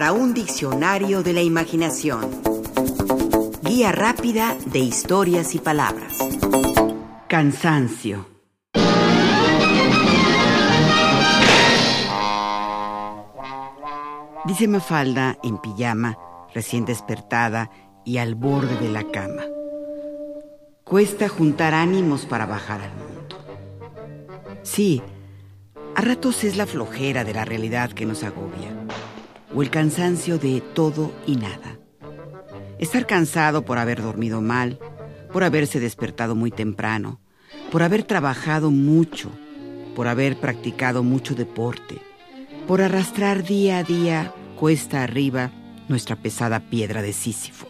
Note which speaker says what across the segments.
Speaker 1: para un diccionario de la imaginación. Guía rápida de historias y palabras. Cansancio. Dice Mafalda en pijama, recién despertada y al borde de la cama. Cuesta juntar ánimos para bajar al mundo. Sí, a ratos es la flojera de la realidad que nos agobia, o el cansancio de todo y nada. Estar cansado por haber dormido mal, por haberse despertado muy temprano, por haber trabajado mucho, por haber practicado mucho deporte, por arrastrar día a día, cuesta arriba, nuestra pesada piedra de Sísifo.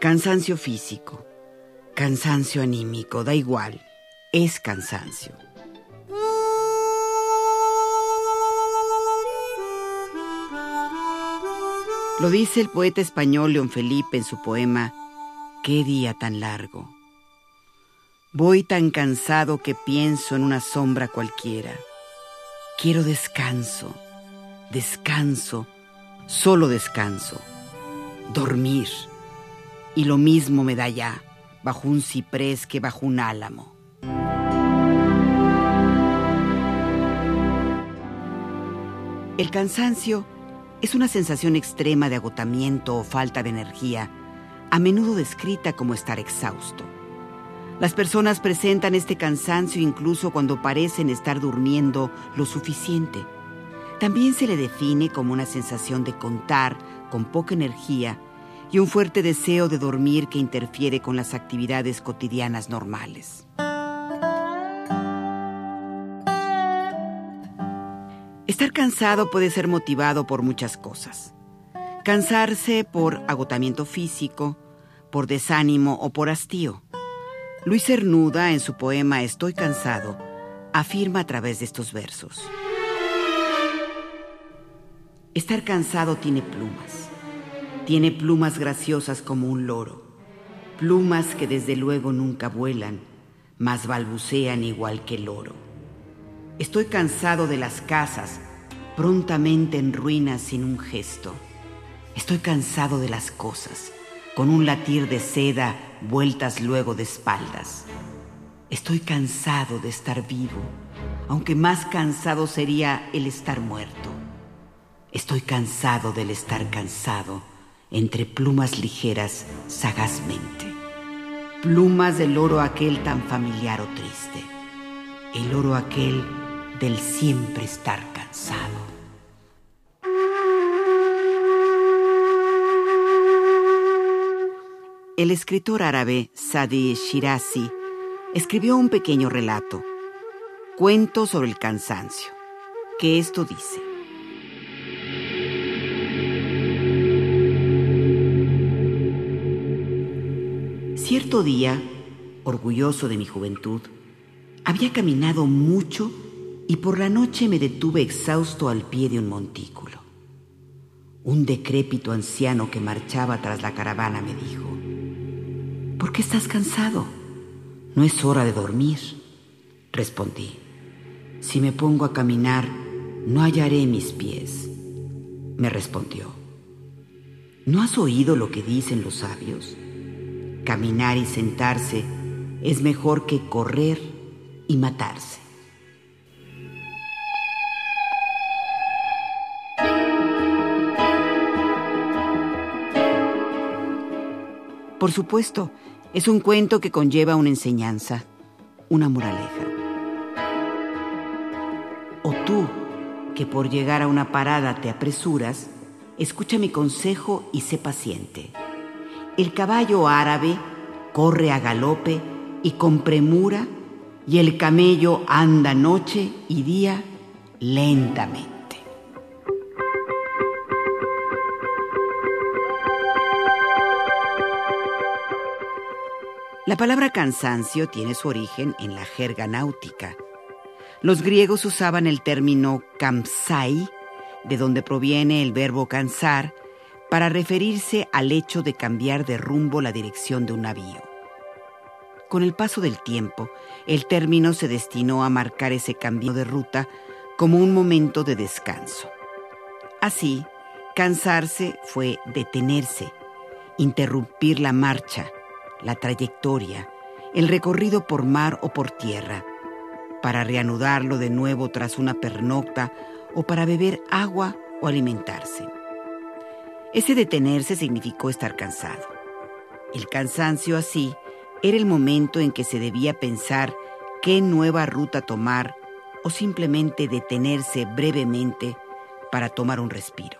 Speaker 1: Cansancio físico, cansancio anímico, da igual, es cansancio. Lo dice el poeta español León Felipe en su poema Qué día tan largo. Voy tan cansado que pienso en una sombra cualquiera. Quiero descanso, descanso, solo descanso, dormir. Y lo mismo me da ya, bajo un ciprés que bajo un álamo. El cansancio es una sensación extrema de agotamiento o falta de energía, a menudo descrita como estar exhausto. Las personas presentan este cansancio incluso cuando parecen estar durmiendo lo suficiente. También se le define como una sensación de contar con poca energía y un fuerte deseo de dormir que interfiere con las actividades cotidianas normales. Estar cansado puede ser motivado por muchas cosas. Cansarse por agotamiento físico, por desánimo o por hastío. Luis Cernuda, en su poema Estoy cansado, afirma a través de estos versos. Estar cansado tiene plumas. Tiene plumas graciosas como un loro. Plumas que desde luego nunca vuelan, mas balbucean igual que el oro. Estoy cansado de las casas, prontamente en ruinas sin un gesto. Estoy cansado de las cosas, con un latir de seda vueltas luego de espaldas. Estoy cansado de estar vivo, aunque más cansado sería el estar muerto. Estoy cansado del estar cansado, entre plumas ligeras sagazmente. Plumas del oro aquel tan familiar o triste. El oro aquel del siempre estar cansado. El escritor árabe Sadi Shirazi escribió un pequeño relato, Cuento sobre el cansancio, que esto dice. Cierto día, orgulloso de mi juventud, había caminado mucho y por la noche me detuve exhausto al pie de un montículo. Un decrépito anciano que marchaba tras la caravana me dijo, ¿por qué estás cansado? No es hora de dormir. Respondí, si me pongo a caminar, no hallaré mis pies. Me respondió, ¿no has oído lo que dicen los sabios? Caminar y sentarse es mejor que correr y matarse. Por supuesto, es un cuento que conlleva una enseñanza, una moraleja. O tú, que por llegar a una parada te apresuras, escucha mi consejo y sé paciente. El caballo árabe corre a galope y con premura, y el camello anda noche y día lentamente. La palabra cansancio tiene su origen en la jerga náutica. Los griegos usaban el término kamsai, de donde proviene el verbo cansar, para referirse al hecho de cambiar de rumbo la dirección de un navío. Con el paso del tiempo, el término se destinó a marcar ese cambio de ruta como un momento de descanso. Así, Cansarse fue detenerse, interrumpir la marcha, la trayectoria, el recorrido por mar o por tierra, para reanudarlo de nuevo tras una pernocta o para beber agua o alimentarse. Ese detenerse significó estar cansado. El cansancio así era el momento en que se debía pensar qué nueva ruta tomar o simplemente detenerse brevemente para tomar un respiro.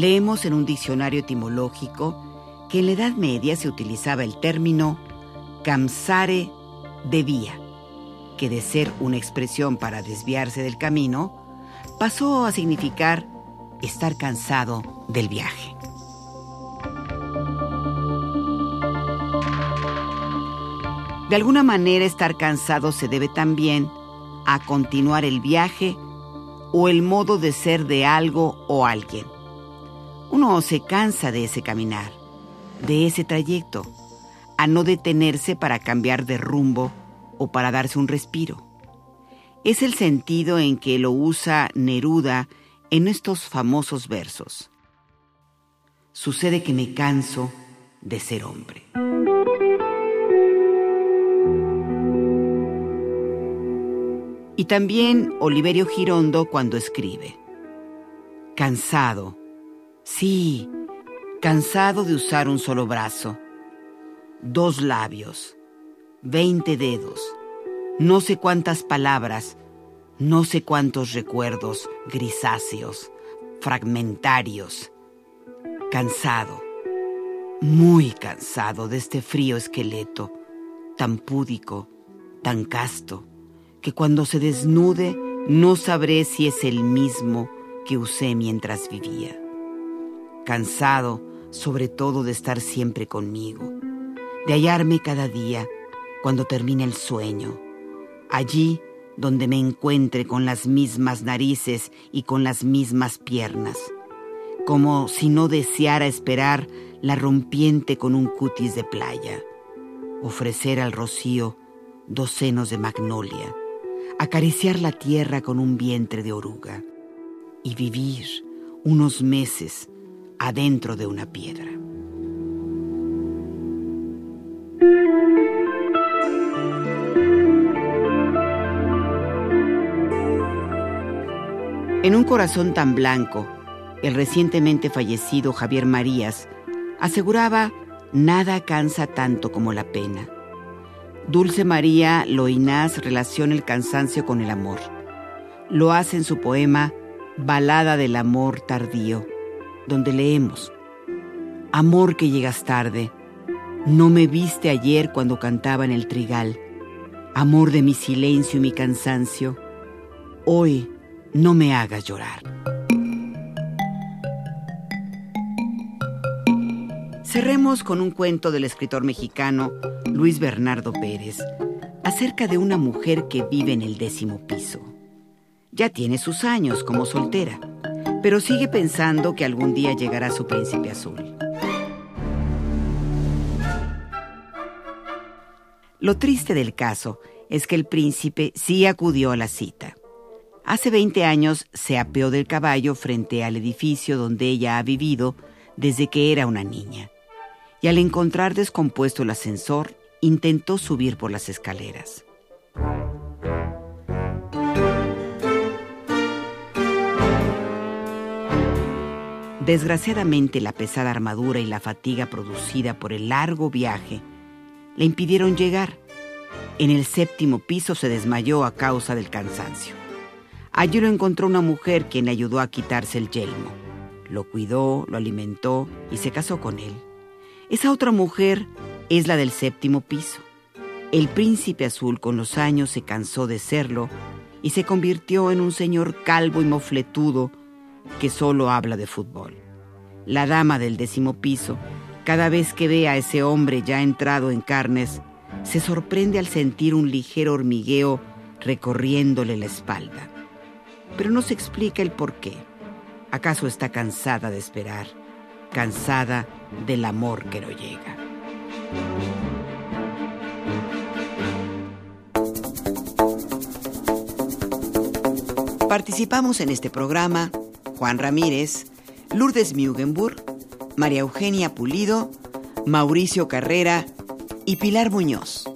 Speaker 1: Leemos en un diccionario etimológico que en la Edad Media se utilizaba el término camsare de vía, que de ser una expresión para desviarse del camino, pasó a significar estar cansado del viaje. De alguna manera estar cansado se debe también a continuar el viaje o el modo de ser de algo o alguien. Uno se cansa de ese caminar, de ese trayecto, a no detenerse para cambiar de rumbo o para darse un respiro. Es el sentido en que lo usa Neruda en estos famosos versos. Sucede que me canso de ser hombre. Y también Oliverio Girondo cuando escribe, cansado, sí, cansado de usar un solo brazo, dos labios, veinte dedos, no sé cuántas palabras, no sé cuántos recuerdos grisáceos, fragmentarios, cansado, muy cansado de este frío esqueleto, tan púdico, tan casto, que cuando se desnude no sabré si es el mismo que usé mientras vivía. Cansado sobre todo de estar siempre conmigo, de hallarme cada día cuando termine el sueño, allí donde me encuentre con las mismas narices y con las mismas piernas, como si no deseara esperar la rompiente con un cutis de playa, ofrecer al rocío dos senos de magnolia, acariciar la tierra con un vientre de oruga y vivir unos meses adentro de una piedra. En un corazón tan blanco, el recientemente fallecido Javier Marías aseguraba, nada cansa tanto como la pena Dulce María Loinás relaciona el cansancio con el amor. Lo hace en su poema Balada del Amor Tardío, donde leemos, Amor que llegas tarde, no me viste ayer cuando cantaba en el trigal, amor de mi silencio y mi cansancio, hoy no me hagas llorar. Cerremos con un cuento del escritor mexicano Luis Bernardo Pérez acerca de una mujer que vive en el décimo piso. Ya tiene sus años como soltera, pero sigue pensando que algún día llegará su príncipe azul. Lo triste del caso es que el príncipe sí acudió a la cita. Hace 20 años se apeó del caballo frente al edificio donde ella ha vivido desde que era una niña y al encontrar descompuesto el ascensor, intentó subir por las escaleras. Desgraciadamente la pesada armadura y la fatiga producida por el largo viaje le impidieron llegar. En el séptimo piso se desmayó a causa del cansancio. Allí lo encontró una mujer quien le ayudó a quitarse el yelmo. Lo cuidó, lo alimentó y se casó con él. Esa otra mujer es la del séptimo piso. El príncipe azul con los años se cansó de serlo y se convirtió en un señor calvo y mofletudo que solo habla de fútbol. La dama del décimo piso, cada vez que ve a ese hombre ya entrado en carnes, se sorprende al sentir un ligero hormigueo recorriéndole la espalda. Pero no se explica el por qué. ¿Acaso está cansada de esperar? Cansada del amor que no llega. Participamos en este programa Juan Ramírez, Lourdes Mugenburg, María Eugenia Pulido, Mauricio Carrera y Pilar Muñoz.